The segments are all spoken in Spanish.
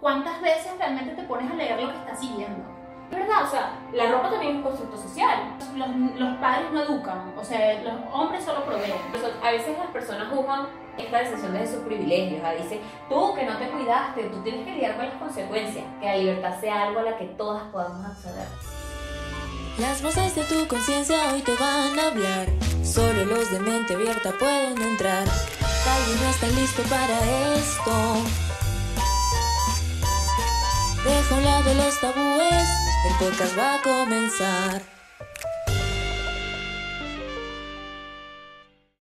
¿cuántas veces realmente te pones a leer lo que estás siguiendo? Es verdad, o sea, la ropa también es un constructo social. Los, los padres no educan, o sea, los hombres solo proveen. A veces las personas juzgan esta decisión de sus privilegios. ¿ah? Dice, tú que no te cuidaste, tú tienes que lidiar con las consecuencias. Que la libertad sea algo a la que todas podamos acceder. Las voces de tu conciencia hoy te van a hablar. Solo los de mente abierta pueden entrar. Tal vez no están listos para esto. Deja a un lado los tabúes, el podcast va a comenzar.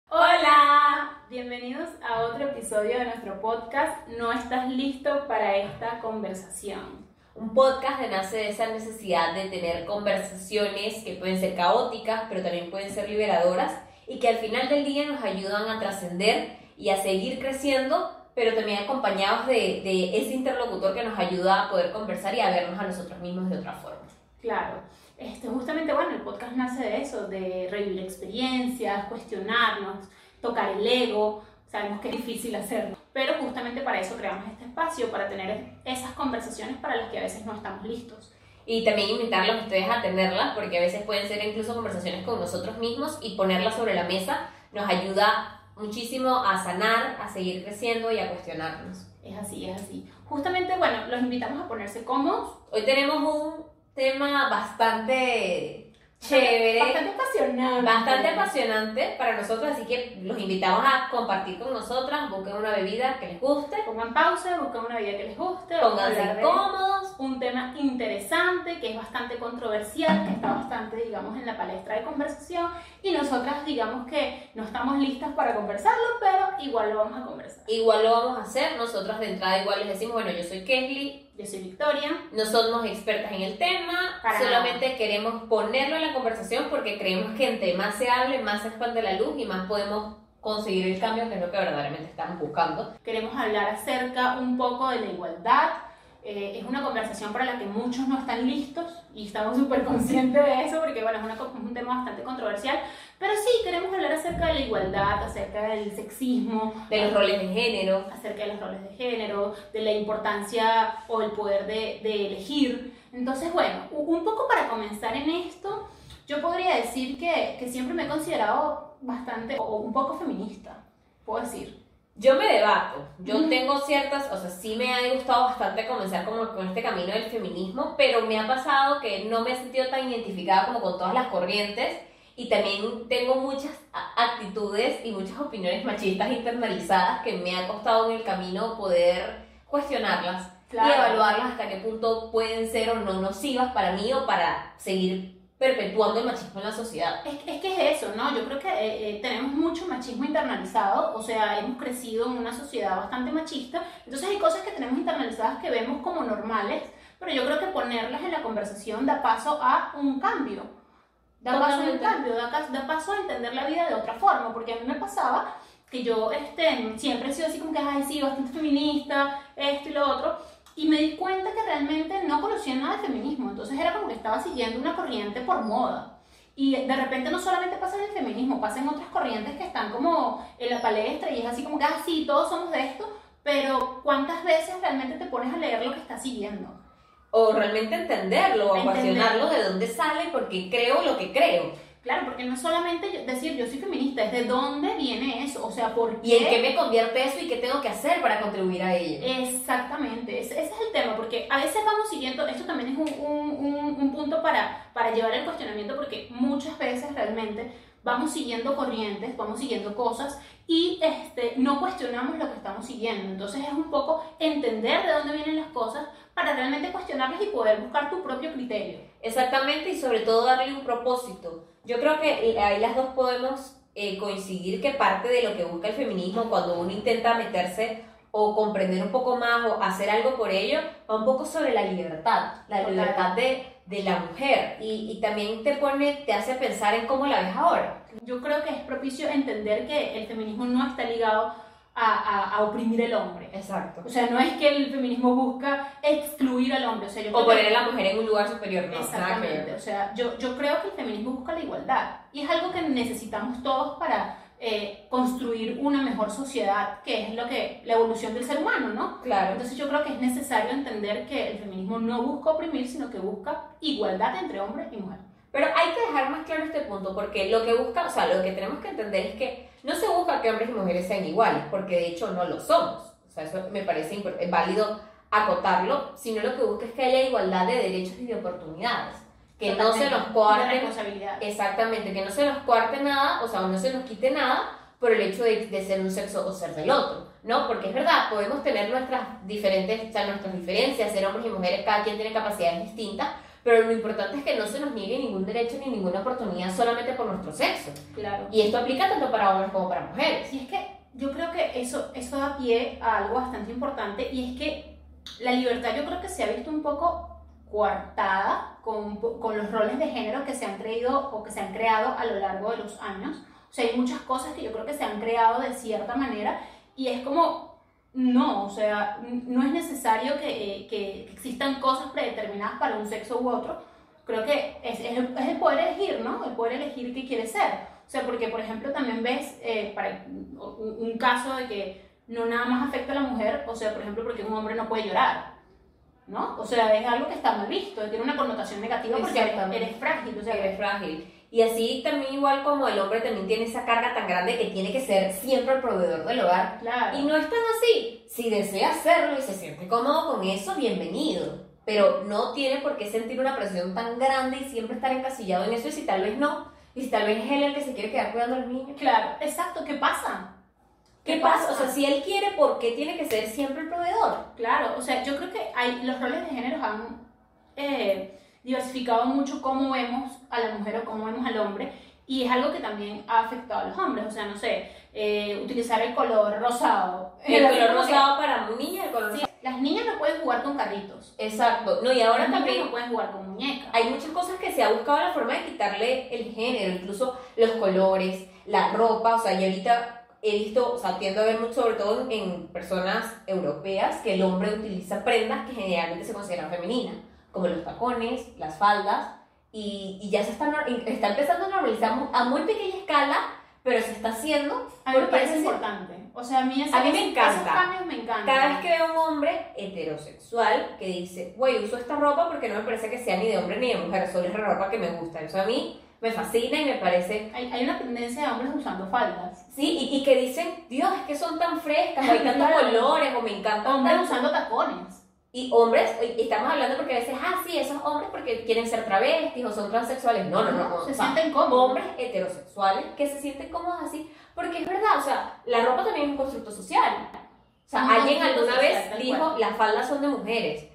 Hola, bienvenidos a otro episodio de nuestro podcast. ¿No estás listo para esta conversación? Un podcast que nace de esa necesidad de tener conversaciones que pueden ser caóticas, pero también pueden ser liberadoras y que al final del día nos ayudan a trascender y a seguir creciendo, pero también acompañados de, de, ese interlocutor que nos ayuda a poder conversar y a vernos a nosotros mismos de otra forma. Claro. Este, justamente, bueno, el podcast nace de eso, de revivir experiencias, cuestionarnos, tocar el ego. Sabemos que es difícil hacerlo, pero justamente para eso creamos este espacio, para tener esas conversaciones para las que a veces no estamos listos y también invitarlos a ustedes a tenerlas, porque a veces pueden ser incluso conversaciones con nosotros mismos y ponerlas sobre la mesa nos ayuda muchísimo a sanar, a seguir creciendo y a cuestionarnos. Es así, es así. Justamente, bueno, los invitamos a ponerse cómodos. Hoy tenemos un tema bastante chévere. Bastante apasionante. Bastante apasionante para nosotros, así que los invitamos a compartir con nosotras. Busquen una bebida que les guste. Pongan pausa, busquen una bebida que les guste. Pónganse cómodos. Un tema interesante, que es bastante controversial, que está bastante, digamos, en la palestra de conversación. Y nosotras, digamos que no estamos listas para conversarlo, pero igual lo vamos a conversar. Igual lo vamos a hacer. Nosotras de entrada igual les decimos, bueno, yo soy Kesley, yo soy Victoria. No somos expertas en el tema, solamente queremos ponerlo en la conversación porque creemos que entre más se hable, más se expande la luz y más podemos conseguir el cambio que es lo que verdaderamente estamos buscando. Queremos hablar acerca un poco de la igualdad, eh, es una conversación para la que muchos no están listos y estamos súper conscientes de eso porque bueno, es, un tema bastante controversial, pero sí queremos hablar acerca de la igualdad, acerca del sexismo, de los roles de género, acerca de los roles de género, de la importancia o el poder de, de elegir. Entonces, bueno, un poco para comenzar en esto, yo podría decir que, que siempre me he considerado bastante o un poco feminista, puedo decir. Yo me debato, yo tengo ciertas, o sea, sí me ha gustado bastante comenzar como con este camino del feminismo, pero me ha pasado que no me he sentido tan identificada como con todas las corrientes y también tengo muchas actitudes y muchas opiniones machistas internalizadas que me ha costado en el camino poder cuestionarlas y evaluarlas hasta qué punto pueden ser o no nocivas para mí o para seguir perpetuando el machismo en la sociedad. Es, es que es eso, ¿no? Yo creo que eh, eh, tenemos mucho machismo internalizado, o sea, hemos crecido en una sociedad bastante machista, entonces hay cosas que tenemos internalizadas que vemos como normales, pero yo creo que ponerlas en la conversación da paso a un cambio. Da paso a un cambio, da, da, paso a entender la vida de otra forma, porque a mí me pasaba que yo este, siempre he sido así como que, ay, sí, bastante feminista, esto y lo otro, y me di cuenta que realmente no conocía nada de feminismo, entonces era como que estaba siguiendo una corriente por moda. Y de repente no solamente pasa en el feminismo, pasa en otras corrientes que están como en la palestra y es así como que, ah, sí, todos somos de esto, pero ¿cuántas veces realmente te pones a leer lo que estás siguiendo? O realmente entenderlo, o cuestionarlo de dónde sale, porque creo lo que creo. Claro, porque no es solamente decir yo soy feminista, es de dónde viene eso, o sea, por qué. ¿Y en qué me convierte eso y qué tengo que hacer para contribuir a ello? Exactamente, ese, es el tema, porque a veces vamos siguiendo, esto también es un, un, un, punto para, para llevar el cuestionamiento, porque muchas veces realmente vamos siguiendo corrientes, vamos siguiendo cosas y este, no cuestionamos lo que estamos siguiendo. Entonces es un poco entender de dónde vienen las cosas para realmente cuestionarlas y poder buscar tu propio criterio. Exactamente, y sobre todo darle un propósito. Yo creo que ahí las dos podemos eh, coincidir que parte de lo que busca el feminismo cuando uno intenta meterse o comprender un poco más o hacer algo por ello, va un poco sobre la libertad, la libertad de, de la mujer y, y, también te pone, te hace pensar en cómo la ves ahora. Yo creo que es propicio entender que el feminismo no está ligado a, a, oprimir el hombre. Exacto. O sea, no es que el feminismo busca excluir al hombre. O, sea, yo o poner a la mujer en un lugar superior. No, Exactamente. O sea, yo, yo creo que el feminismo busca la igualdad. Y es algo que necesitamos todos para eh, construir una mejor sociedad, que es lo que la evolución del ser humano, ¿no? Claro. Entonces yo creo que es necesario entender que el feminismo no busca oprimir, sino que busca igualdad entre hombre y mujer. Pero hay que dejar más claro este punto, porque lo que busca, o sea, lo que tenemos que entender es que no se busca que hombres y mujeres sean iguales, porque de hecho no lo somos. O sea, eso me parece válido acotarlo, sino lo que busca es que haya igualdad de derechos y de oportunidades. Que no se nos De coarten responsabilidad. Exactamente, que no se nos cuarte nada, o sea, no se nos quite nada por el hecho de, de ser un sexo o ser del otro, ¿no? Porque es verdad, podemos tener nuestras diferentes, o sea, nuestras diferencias, ser hombres y mujeres, cada quien tiene capacidades distintas, pero lo importante es que no se nos niegue ningún derecho ni ninguna oportunidad solamente por nuestro sexo. Claro. Y esto aplica tanto para hombres como para mujeres. Sí, es que yo creo que eso, eso da pie a algo bastante importante y es que la libertad yo creo que se ha visto un poco coartada con, con los roles de género que se han creído o que se han creado a lo largo de los años. O sea, hay muchas cosas que yo creo que se han creado de cierta manera y es como, no, o sea, no es necesario que, eh, que existan cosas predeterminadas para un sexo u otro. Creo que es, es el, es el poder elegir, ¿no? El poder elegir qué quieres ser. O sea, porque, por ejemplo, también ves eh, para un, un caso de que no nada más afecta a la mujer, o sea, por ejemplo, porque un hombre no puede llorar, ¿no? O sea, es algo que está mal visto, tiene una connotación negativa porque eres frágil, o sea, eres frágil. Y así también igual como el hombre también tiene esa carga tan grande que tiene que ser siempre el proveedor del hogar. claro. Y no es tan así. Si desea hacerlo y se siente cómodo con eso, bienvenido. Pero no tiene por qué sentir una presión tan grande y siempre estar encasillado en eso. Y si tal vez no, y si tal vez es él el que se quiere quedar cuidando a los niños. Claro, exacto, ¿qué pasa? ¿Qué pasa? O sea, si él quiere, ¿por qué tiene que ser siempre el proveedor? Claro, o sea, yo creo que hay, los roles de género han eh, diversificado mucho cómo vemos a la mujer o cómo vemos al hombre y es algo que también ha afectado a los hombres, o sea, no sé, eh, utilizar el color rosado. El color que- rosado para el color Sí, las niñas no pueden jugar con carritos, Exacto. No, y ahora las niñas también no pueden jugar con muñecas. hay muchas cosas que se ha buscado la forma de quitarle el género, incluso los colores, la ropa, o sea, y ahorita he visto, o sea, tiendo a ver mucho, sobre todo en personas europeas, que el hombre utiliza prendas que generalmente se consideran femeninas, como los tacones, las faldas, y, y ya se está, está empezando a normalizar a muy pequeña escala, pero se está haciendo A mí me parece importante. O sea, a mí, A mí me encanta. Esos cambios me encantan. Cada vez que veo un hombre heterosexual que dice, güey, uso esta ropa porque no me parece que sea ni de hombre ni de mujer, solo es la ropa que me gusta. Eso a mí me fascina y me parece... Hay, hay una tendencia de hombres usando faldas. Sí, y, y que dicen, Dios, es que son tan frescas, hay tantos colores, o me encantan Hombres tanto". usando tacones. Y hombres, estamos hablando porque a veces, ah, sí, esos hombres porque quieren ser travestis o son transexuales. No, no, no. no. Se O sea, sienten cómodos. hombres heterosexuales que se sienten cómodos así, porque es verdad, o sea, la ropa también es un constructo social. O sea, alguien alguna vez dijo, las faldas son de mujeres.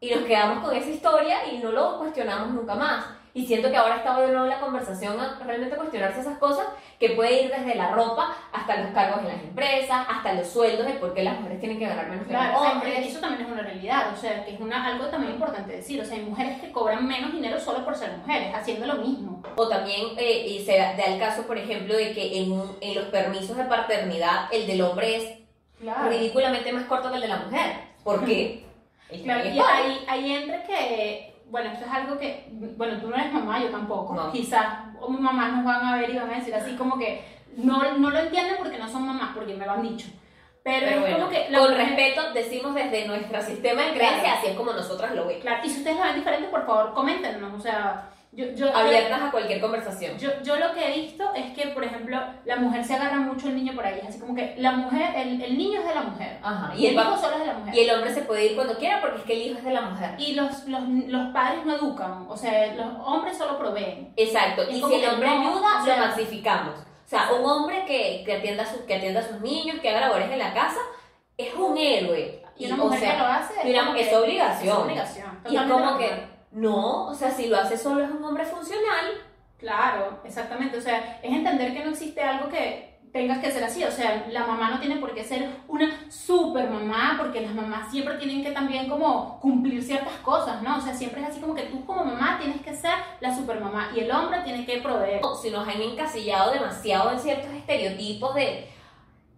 Y nos quedamos con esa historia y no lo cuestionamos nunca más. Y siento que ahora está de nuevo la conversación a realmente cuestionarse esas cosas, que puede ir desde la ropa hasta los cargos en las empresas, hasta los sueldos, de por qué las mujeres tienen que ganar menos que los Claro, hombres. eso también es una realidad, o sea, que es una, algo también importante decir, o sea, hay mujeres que cobran menos dinero solo por ser mujeres, haciendo lo mismo. O también eh, y se da el caso, por ejemplo, de que en, en los permisos de paternidad el del hombre es Claro. ridículamente más corto que el de la mujer. ¿Por qué? Claro, y ahí, ahí entra que, bueno, esto es algo que, bueno, tú no eres mamá, yo tampoco, No. quizás mamás nos van a ver y van a decir así como que no, no lo entienden porque no son mamás, porque me lo han dicho. Pero, Pero es bueno, como que la con mujer- respeto decimos desde nuestro sistema de creencia, Claro. así es como nosotras lo vemos. Claro, y si ustedes lo ven diferente, por favor, coméntenos, o sea, yo, yo, Abiertas a cualquier conversación. Yo, yo lo que he visto es que, por ejemplo, la mujer se agarra mucho al niño por ahí. Es así como que la mujer, el, el niño es de la mujer. Ajá. Y Y el hijo solo es de la mujer. y el hombre se puede ir cuando quiera porque es que el hijo es de la mujer. Y los, los, los padres no educan. O sea, los hombres solo proveen. Exacto. Es Y si el hombre no, ayuda, o lo maxificamos. O sea, un hombre que, que, atienda a sus, que atienda a sus niños, que haga labores en la casa, es un héroe. Y una o mujer sea, que lo hace. una- como es que- obligación. Es obligación. Y es como que. No, o sea, si lo hace solo es un hombre funcional. Claro, exactamente. O sea, es entender que no existe algo que tengas que ser así. O sea, la mamá no tiene por qué ser una super mamá, porque las mamás siempre tienen que también como cumplir ciertas cosas, ¿no? O sea, siempre es así como que tú como mamá tienes que ser la super mamá y el hombre tiene que proveer. Si nos han encasillado demasiado en ciertos estereotipos de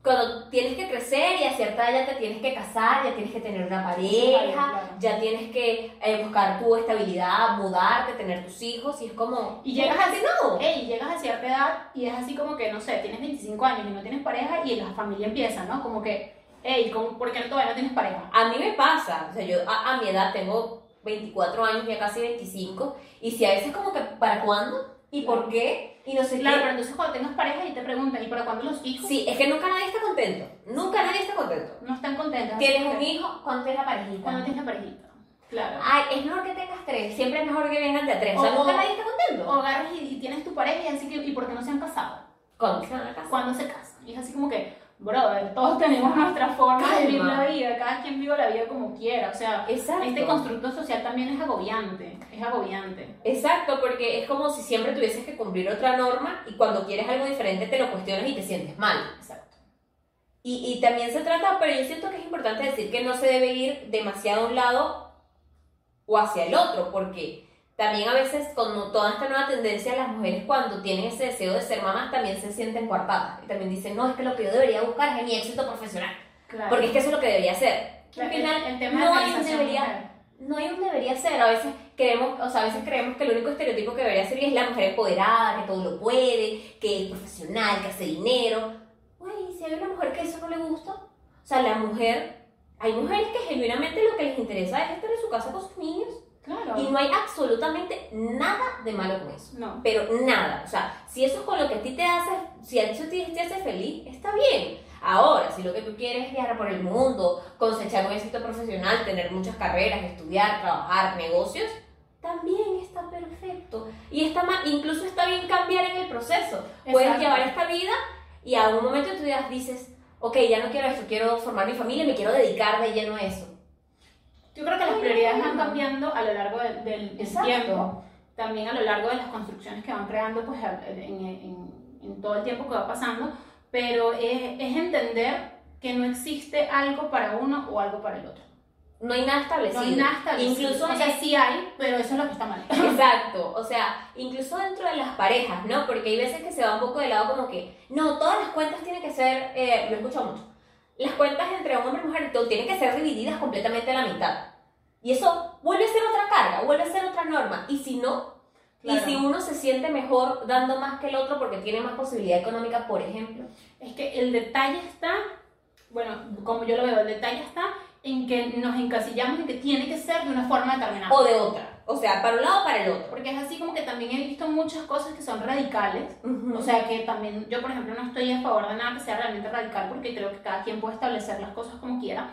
cuando tienes que crecer y a cierta edad ya te tienes que casar, ya tienes que tener una pareja, claro. ya tienes que eh, buscar tu estabilidad, mudarte, tener tus hijos y es como... Y llegas así, no. Ey, llegas a cierta edad y es así como que, no sé, tienes 25 años y no tienes pareja y la familia empieza, ¿no? Como que, ey, ¿cómo- ¿por qué todavía no tienes pareja? A mí me pasa, o sea, yo a, a mi edad tengo 24 años, ya casi 25, y si a veces como que, ¿para cuándo? ¿Y por qué? Y no sé Claro, qué. pero entonces cuando tengas pareja y te preguntan, ¿y para cuándo los hijos? Sí, es que nunca nadie está contento, nunca nadie está contento. No están contentos. Tienes un hijo, ¿cuándo tienes la parejita? Cuando tienes la parejita. Claro. Ay, es mejor que tengas tres, siempre es mejor que vengan de a tres, o sea, O- nunca nadie está contento. O agarras y, y tienes tu pareja y así que, ¿y por qué no se han casado? ¿Cuándo se van a casar? ¿Cuándo se casan? Y es así como que, brother, todos tenemos nuestra forma de vivir la vida, cada quien vive la vida como quiera, o sea, Exacto. este constructo social también es agobiante, es agobiante. Exacto, porque es como si siempre tuvieses que cumplir otra norma y cuando quieres algo diferente te lo cuestionas y te sientes mal. Exacto. Y, y también se trata, pero yo siento que es importante decir que no se debe ir demasiado a un lado o hacia el otro, porque también a veces con toda esta nueva tendencia las mujeres cuando tienen ese deseo de ser mamás también se sienten coartadas y también dicen, no, es que lo que yo debería buscar es mi éxito profesional, Claro. porque es que eso es lo que debería ser. Al El- final, el tema de no hay un debería, mujer. no hay un debería ser. A veces creemos, o sea, a veces creemos que el único estereotipo que debería ser es la mujer empoderada, que todo lo puede, que es profesional, que hace dinero. Güey, si hay una mujer que eso no le gusta, o sea, la mujer, hay mujeres que genuinamente lo que les interesa es estar en su casa con sus niños Claro. y no hay absolutamente nada de malo con eso. No. Pero nada, o sea, si eso es con lo que a ti te hace, si a ti te, te hace feliz, está bien. Ahora, si lo que tú quieres es viajar por el mundo, cosechar un éxito profesional, tener muchas carreras, estudiar, trabajar, negocios, también está perfecto. Y está mal, incluso está bien cambiar en el proceso. Puedes llevar esta vida y a un momento vida dices, ok, ya no quiero esto, quiero formar mi familia, me quiero dedicar de lleno a eso. Yo creo que las prioridades van cambiando a lo largo del, del- tiempo, también a lo largo de las construcciones que van creando pues, en, en- en todo el tiempo que va pasando, pero es, es entender que no existe algo para uno o algo para el otro. No hay nada establecido. No hay nada establecido. Incluso o sea, sí hay, pero eso es lo que está mal. Exacto, o sea, incluso dentro de las parejas, ¿no? Porque hay veces que se va un poco de lado como que, no, todas las cuentas tienen que ser, eh, lo he escuchado mucho, las cuentas entre hombre y mujer todo, tienen que ser divididas completamente a la mitad. Y eso vuelve a ser otra carga, vuelve a ser otra norma. Y si no, Claro. y si uno se siente mejor dando más que el otro porque tiene más posibilidad económica, por ejemplo. Es que el detalle está, bueno, como yo lo veo, el detalle está en que nos encasillamos en que tiene que ser de una forma determinada. O de otra. O sea, para un lado o para el otro. Porque es así como que también he visto muchas cosas que son radicales. Ujú. O sea que también, yo por ejemplo no estoy a favor de nada que sea realmente radical porque creo que cada quien puede establecer las cosas como quiera.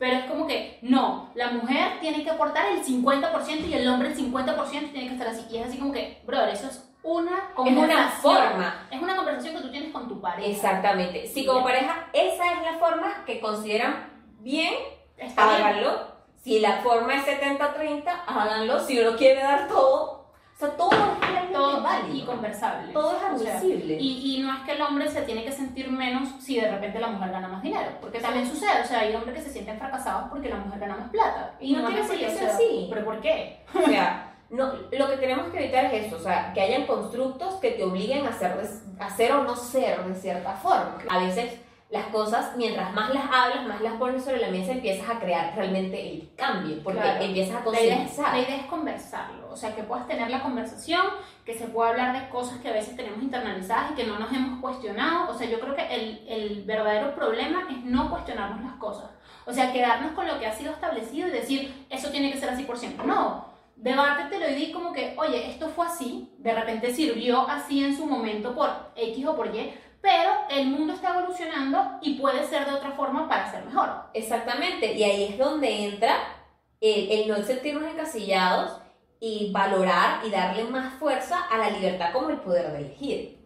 Pero es como que, no, la mujer tiene que aportar el 50% y el hombre el 50% tiene que estar así. Y es así como que, brother, eso es una es una conversación. forma. Es una conversación que tú tienes con tu pareja. Exactamente. Si como pareja esa es la forma que consideran bien, Está bien. háganlo. Si la forma es 70-30, háganlo. Si uno quiere dar todo, o sea, todo es Todo válido. y conversable. Todo es O sea, admisible. y, y no es que el hombre se tiene que sentir menos si de repente la mujer gana más dinero, porque también sucede, o sea, hay hombres que se sienten fracasados porque la mujer gana más plata. Y no es tiene por qué ser así. ¿Pero por qué? O sea, no, lo que tenemos que evitar es eso, o sea, que hayan constructos que te obliguen a ser, a ser o no ser de cierta forma. A veces las cosas, mientras más las hablas, más las pones sobre la mesa, empiezas a crear realmente el cambio, porque Claro. empiezas a concientizar. la idea es conversarlo, o sea, que puedas tener la conversación, que se pueda hablar de cosas que a veces tenemos internalizadas y que no nos hemos cuestionado. O sea, yo creo que el, el verdadero problema es no cuestionarnos las cosas. O sea, quedarnos con lo que ha sido establecido y decir, eso tiene que ser así por siempre. No, debátetelo y di como que, oye, esto fue así, de repente sirvió así en su momento por X o por Y, pero el mundo está evolucionando y puede ser de otra forma para ser mejor. Exactamente, y ahí es donde entra el, el no sentirnos encasillados y valorar y darle más fuerza a la libertad como el poder de elegir.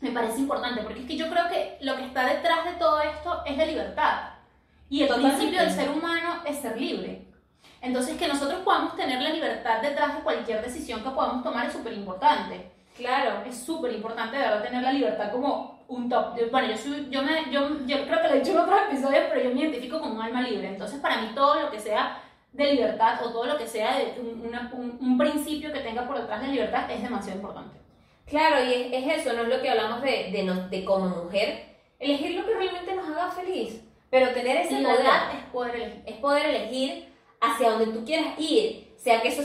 Me parece importante, porque es que yo creo que lo que está detrás de todo esto es la libertad. Y el Totalmente. principio del ser humano es ser libre. Entonces, que nosotros podamos tener la libertad detrás de cualquier decisión que podamos tomar es súper importante. Claro, Es súper importante, de verdad, tener la libertad como un top. Yo- bueno, yo, soy, yo, me, yo, yo creo que lo he dicho en otros episodios, pero yo me identifico como un alma libre. Entonces, para mí, todo lo que sea de libertad o todo lo que sea de un, una- un- un principio que tenga por detrás de libertad es demasiado importante. claro, y es, es eso, no es lo que hablamos de, de, no- de como mujer, elegir lo que realmente nos haga feliz. Pero tener poder Libertad es poder elegir. es poder elegir hacia donde tú quieras ir, sea que eso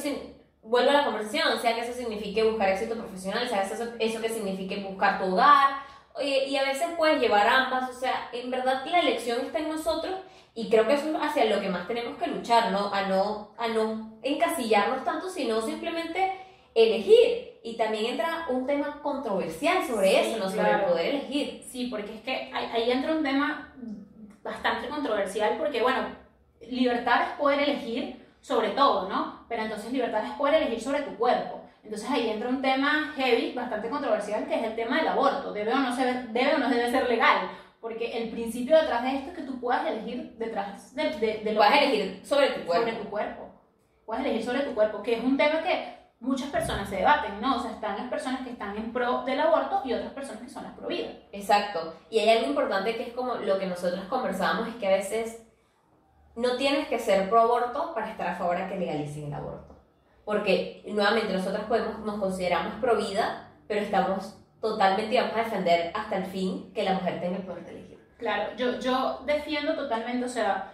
vuelva a la conversación, sea que eso signifique buscar éxito profesional, sea eso, eso que signifique buscar tu hogar, y a veces puedes llevar ambas, o sea, en verdad la elección está en nosotros y creo que eso es hacia lo que más tenemos que luchar, ¿no? A no, a no encasillarnos tanto, sino simplemente elegir. Y también entra un tema controversial sobre Sí, eso, ¿no? Sobre el claro. poder elegir. Sí, porque es que ahí entra un tema bastante controversial, porque bueno, libertad es poder elegir sobre todo, ¿no? Pero entonces libertad es poder elegir sobre tu cuerpo. Entonces ahí entra un tema heavy, bastante controversial, que es el tema del aborto. ¿Debe o no, ser, debe o no debe ser legal? Porque el principio detrás de esto es que tú puedas elegir detrás de, de, de lo Puedes que- elegir sobre tu cuerpo. sobre tu cuerpo. Puedes elegir sobre tu cuerpo, que es un tema que muchas personas se debaten, ¿no? O sea, están las personas que están en pro del aborto y otras personas que son las pro vida. Exacto. Y hay algo importante que es como lo que nosotros conversábamos, es que a veces no tienes que ser pro aborto para estar a favor de que legalicen el aborto. Porque nuevamente nosotros podemos, nos consideramos pro vida, pero estamos totalmente y vamos a defender hasta el fin que la mujer tenga el poder de elegir. Claro, yo, yo defiendo totalmente, o sea,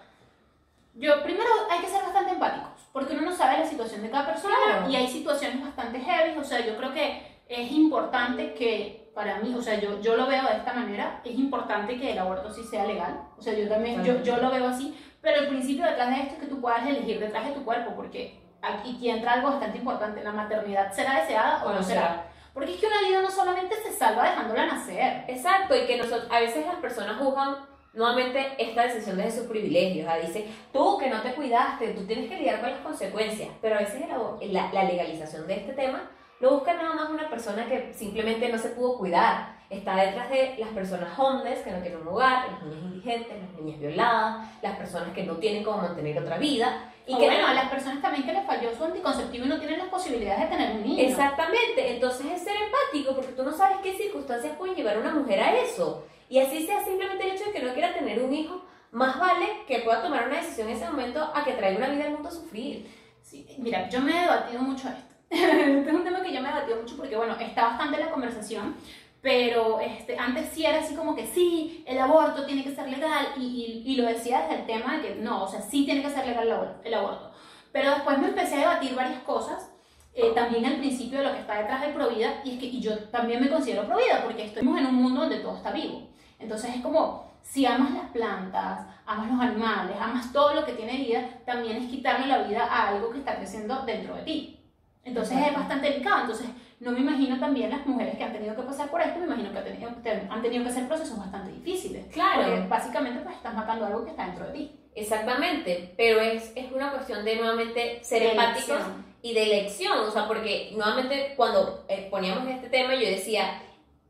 yo primero hay que ser bastante empáticos, porque uno no sabe la situación de cada persona Claro. y hay situaciones bastante heavy, o sea, yo creo que es importante que para mí, o sea, yo, yo lo veo de esta manera, es importante que el aborto sí sea legal, o sea, yo también, yo, yo lo veo así, pero el principio detrás de esto es que tú puedas elegir detrás de tu cuerpo, porque aquí aquí entra algo bastante importante, la maternidad será deseada o no será. Porque es que una vida no solamente se salva dejándola nacer. Exacto, y que nosotros, a veces las personas juzgan nuevamente esta decisión desde sus privilegios. ¿ah? Dice, tú que no te cuidaste, tú tienes que lidiar con las consecuencias. Pero a veces la, la legalización de este tema lo busca nada más una persona que simplemente no se pudo cuidar. Está detrás de las personas homeless que no tienen un hogar, las niñas indigentes, las niñas violadas, las personas que no tienen cómo mantener otra vida. Y Y que bueno, a las personas también que les falló su anticonceptivo y no tienen las posibilidades de tener un niño. Exactamente, entonces es ser empático porque tú no sabes qué circunstancias pueden llevar a una mujer a eso. Y así sea simplemente el hecho de que no quiera tener un hijo, más vale que pueda tomar una decisión en ese momento a que traiga una vida al mundo a sufrir. Sí, mira, yo me he debatido mucho esto. este es un tema que yo me he debatido mucho porque, bueno, está bastante la conversación, pero este, antes sí era así como que sí, el aborto tiene que ser legal y, y, y lo decía desde el tema de que no, o sea, sí tiene que ser legal el abor- el aborto. Pero después me empecé a debatir varias cosas, eh, también al principio de lo que está detrás de Provida, y es que y yo también me considero Provida porque estamos en un mundo donde todo está vivo. Entonces es como, si amas las plantas, amas los animales, amas todo lo que tiene vida, también es quitarle la vida a algo que está creciendo dentro de ti. Entonces es bastante delicado. Entonces no me imagino también las mujeres que han tenido que pasar por esto, me imagino que han tenido, han tenido que hacer procesos bastante difíciles. Claro. Porque básicamente pues estás matando algo que está dentro de ti. Exactamente, pero es, es una cuestión de nuevamente ser De empáticos elección. y de elección, o sea, porque nuevamente cuando eh, poníamos este tema yo decía,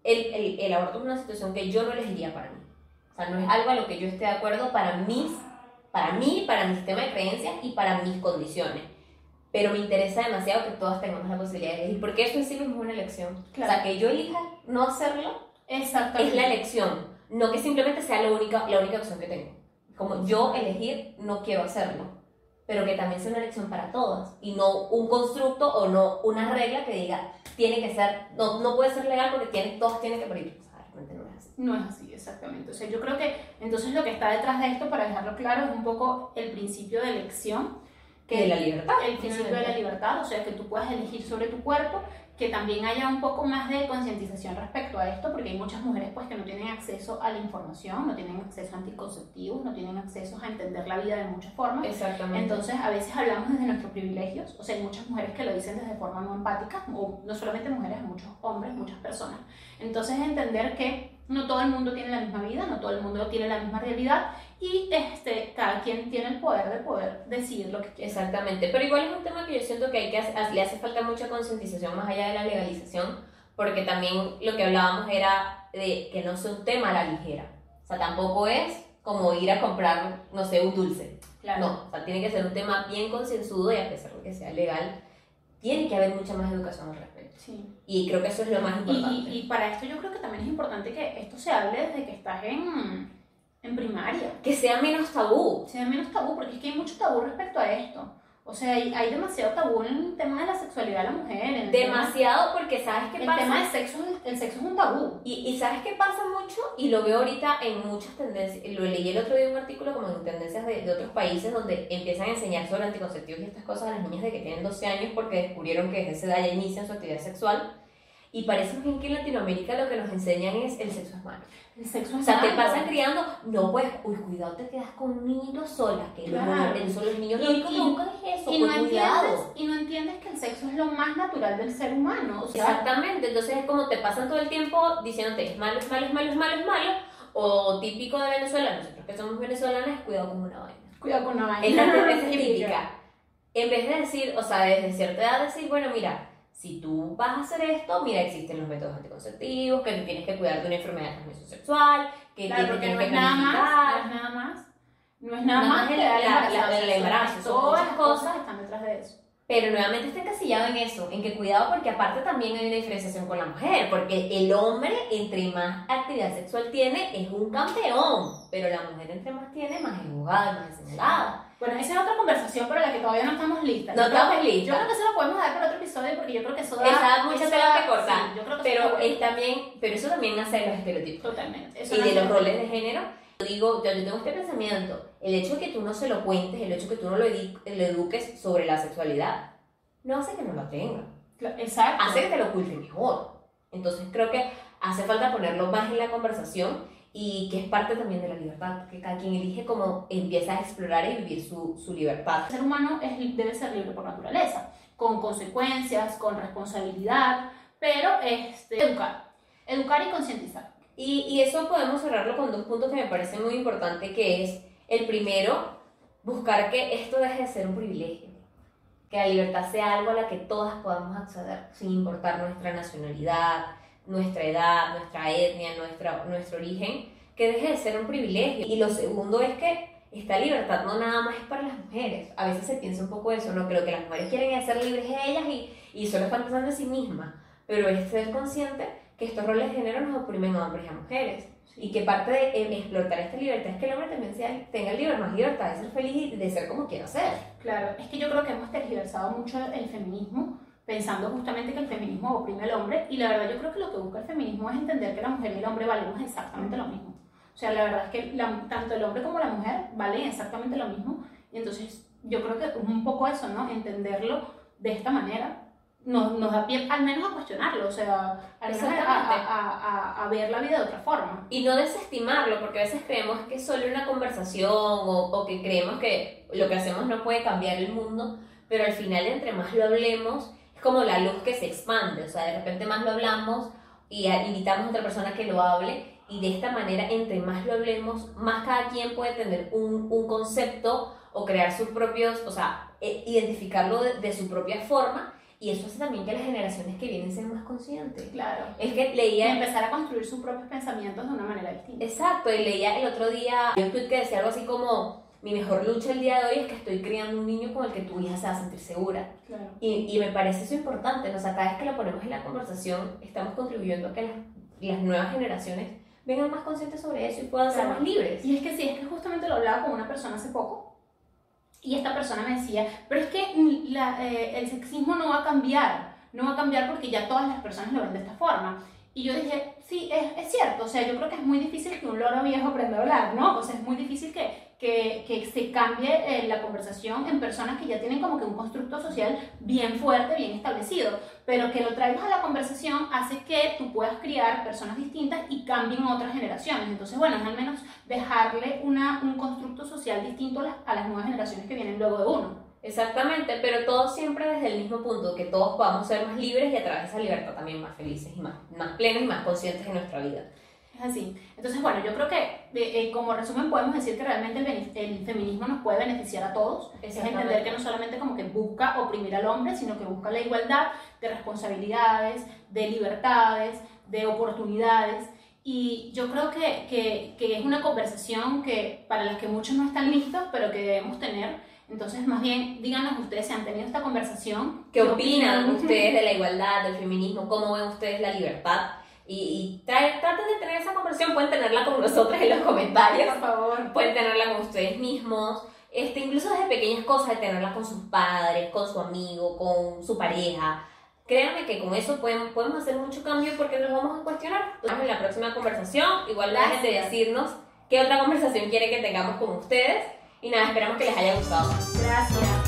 el, el, el aborto es una situación que yo no elegiría para mí. O sea, no es algo a lo que yo esté de acuerdo para mis, para mí, para mi sistema de creencias y para mis condiciones. Pero me interesa demasiado que todas tengamos la posibilidad de elegir, porque eso en sí mismo es una elección. Claro. O sea, que yo elija no hacerlo Exactamente. es la elección, no que simplemente sea la única, la única opción que tengo. Como yo elegir, no quiero hacerlo, pero que también sea una elección para todas y no un constructo o no una regla que diga tiene que ser, no, no puede ser legal porque tiene, todos tienen que morir. O sea, realmente no es así. No es así, exactamente. O sea, yo creo que entonces lo que está detrás de esto, para dejarlo claro, es un poco el principio de elección. De la libertad. El principio de la libertad, o sea, que tú puedas elegir sobre tu cuerpo, que también haya un poco más de concientización respecto a esto, porque hay muchas mujeres pues que no tienen acceso a la información, no tienen acceso a anticonceptivos, no tienen acceso a entender la vida de muchas formas. Exactamente. Entonces, a veces hablamos desde nuestros privilegios, o sea, hay muchas mujeres que lo dicen desde forma no empática, o no solamente mujeres, muchos hombres, muchas personas. Entonces, entender que no todo el mundo tiene la misma vida, no todo el mundo tiene la misma realidad, y este, cada quien tiene el poder de poder decidir lo que quiere. Exactamente, pero igual es un tema que yo siento que, hay que le hace falta mucha concientización más allá de la legalización, porque también lo que hablábamos era de que no sea un tema a la ligera. O sea, tampoco es como ir a comprar, no sé, un dulce. Claro. No, o sea, tiene que ser un tema bien concienzudo y a pesar de que sea legal, tiene que haber mucha más educación al respecto. Sí. Y creo que eso es lo más importante. y, y para esto yo creo que también es importante que esto se hable desde que estás en, en primaria. Que sea menos tabú. sea menos tabú, porque es que hay mucho tabú respecto a esto. O sea, hay, hay demasiado tabú en el tema de la sexualidad de la mujer. el tema- Demasiado porque sabes qué el pasa. tema del sexo, el sexo es un tabú. Y, y sabes qué pasa mucho, y lo veo ahorita en muchas tendencias, lo leí el otro día en un artículo como en tendencias de, de otros países donde empiezan a enseñar sobre anticonceptivos y estas cosas a las niñas de que tienen 12 años porque descubrieron que desde esa edad ya inician su actividad sexual. Y parece que en Latinoamérica lo que nos enseñan es el sexo es malo. El sexo O es sea, te malo. pasan criando, no puedes, uy, cuidado, te quedas con un niño sola, que Claro. no, eso, los niños Y- y- buscan es eso, y no, pues, entiendes, cuidado. y no entiendes que el sexo es lo más natural del ser humano. O sea, Exactamente, entonces es como te pasan todo el tiempo diciéndote es malo, es malo, es malo, es malo, es malo, o típico de Venezuela, nosotros que somos venezolanas, cuidado con una vaina. cuidado con la vaina. Es típica. En vez de decir, o sea, desde cierta edad decir, bueno, mira, si tú vas a hacer esto, mira, existen los métodos anticonceptivos, que tú tienes que cuidar de una enfermedad de transmisión sexual, que Claro, porque tienes no que es nada más, no es nada más. No es nada Nada más que la- el embarazo, son todas las cosas. están detrás de eso. Pero nuevamente está encasillado en eso, en que cuidado porque aparte también hay una diferenciación con la mujer, porque el hombre entre más actividad sexual tiene es un campeón, pero la mujer entre más tiene más es jugada, más es señalada. Bueno, esa es otra conversación para la que todavía no estamos listas. No Yo estamos listas. Yo creo que eso lo podemos dar para otro episodio porque yo creo que eso da... Esa mucha tela que cortar, sí, yo creo que pero está es también, pero eso también nace de los estereotipos Totalmente. Eso y de los roles de género. Yo digo, yo, yo tengo este pensamiento, el hecho de que tú no se lo cuentes, el hecho de que tú no lo, edu- lo eduques sobre la sexualidad, no hace que no lo tenga. Exacto. hace que te lo oculte mejor. Entonces creo que hace falta ponerlo más en la conversación y que es parte también de la libertad, que cada quien elige cómo empieza a explorar y vivir su, su libertad. El ser humano es, debe ser libre por naturaleza, con consecuencias, con responsabilidad, pero este, educar. Educar y concientizar. Y, y eso podemos cerrarlo con dos puntos que me parecen muy importantes, que es el primero, buscar que esto deje de ser un privilegio, que la libertad sea algo a la que todas podamos acceder, sin importar nuestra nacionalidad, nuestra edad, nuestra etnia, nuestra, nuestro origen, que deje de ser un privilegio. Y lo segundo es que esta libertad no nada más es para las mujeres. A veces se piensa un poco eso, ¿no? Que lo que las mujeres quieren es ser libres ellas y, y solo están pensando en sí mismas. Pero es ser consciente que estos roles de género nos oprimen a hombres y a mujeres. Y que parte de eh, explotar esta libertad es que el hombre también sea, tenga liber- más libertad de ser feliz y de ser como quiera ser. Claro, es que yo creo que hemos tergiversado mucho el feminismo, pensando justamente que el feminismo oprime al hombre, y la verdad yo creo que lo que busca el feminismo es entender que la mujer y el hombre valemos exactamente lo mismo. O sea, la verdad es que la- tanto el hombre como la mujer valen exactamente lo mismo, y entonces yo creo que es un poco eso, ¿no? Entenderlo de esta manera nos, nos da pie al menos a cuestionarlo, o sea, al menos a, a- a- a- ver la vida de otra forma. Y no desestimarlo, porque a veces creemos que es solo una conversación o, o que creemos que lo que hacemos no puede cambiar el mundo, pero al final entre más lo hablemos, como la luz que se expande, o sea, de repente más lo hablamos y invitamos a otra persona que lo hable y de esta manera entre más lo hablemos, más cada quien puede tener un, un concepto o crear sus propios, o sea, e- identificarlo de, de su propia forma y eso hace también que las generaciones que vienen sean más conscientes. Claro. Es que Y leía empezar a construir sus propios pensamientos de una manera distinta. Exacto, y leía el otro día un tweet que decía algo así como, mi mejor lucha el día de hoy es que estoy criando un niño con el que tu hija se va a sentir segura. Claro. Y, y me parece eso importante, ¿no? o sea, cada vez que lo ponemos en la conversación, estamos contribuyendo a que las, las nuevas generaciones vengan más conscientes sobre eso y puedan ser Claro. más libres. Y es que sí, es que justamente lo hablaba con una persona hace poco y esta persona me decía, pero es que la- eh, el sexismo no va a cambiar, no va a cambiar porque ya todas las personas lo ven de esta forma. Y yo dije, sí, es, es cierto, o sea, yo creo que es muy difícil que un loro viejo aprenda a hablar, ¿no? O sea, es muy difícil que, que, que se cambie eh, la conversación en personas que ya tienen como que un constructo social bien fuerte, bien establecido, pero que lo traigas a la conversación hace que tú puedas criar personas distintas y cambien otras generaciones. Entonces, bueno, es al menos dejarle una, un constructo social distinto a las, a las nuevas generaciones que vienen luego de uno. Exactamente, pero todo siempre desde el mismo punto, que todos podamos ser más libres y a través de esa libertad también más felices y más, más plenos y más conscientes en nuestra vida. Es así. Entonces, bueno, yo creo que eh, como resumen podemos decir que realmente el, el feminismo nos puede beneficiar a todos. Es entender que no solamente como que busca oprimir al hombre, sino que busca la igualdad de responsabilidades, de libertades, de oportunidades. Y yo creo que, que, que es una conversación que para las que muchos no están listos, pero que debemos tener. Entonces, más bien, díganos ustedes si han tenido esta conversación. ¿Qué opinan ustedes de la igualdad, del feminismo? ¿Cómo ven ustedes la libertad? Y, y trae- traten de tener esa conversación, pueden tenerla con nosotros en los comentarios, Por favor. pueden tenerla con ustedes mismos. este, incluso desde pequeñas cosas, de tenerlas con sus padres, con su amigo, con su pareja. Créanme que con eso podemos, podemos hacer mucho cambio porque nos vamos a cuestionar. Nos vemos en la próxima conversación. Igual dejen de decirnos qué otra conversación quiere que tengamos con ustedes. Y nada, esperamos que les haya gustado. Gracias.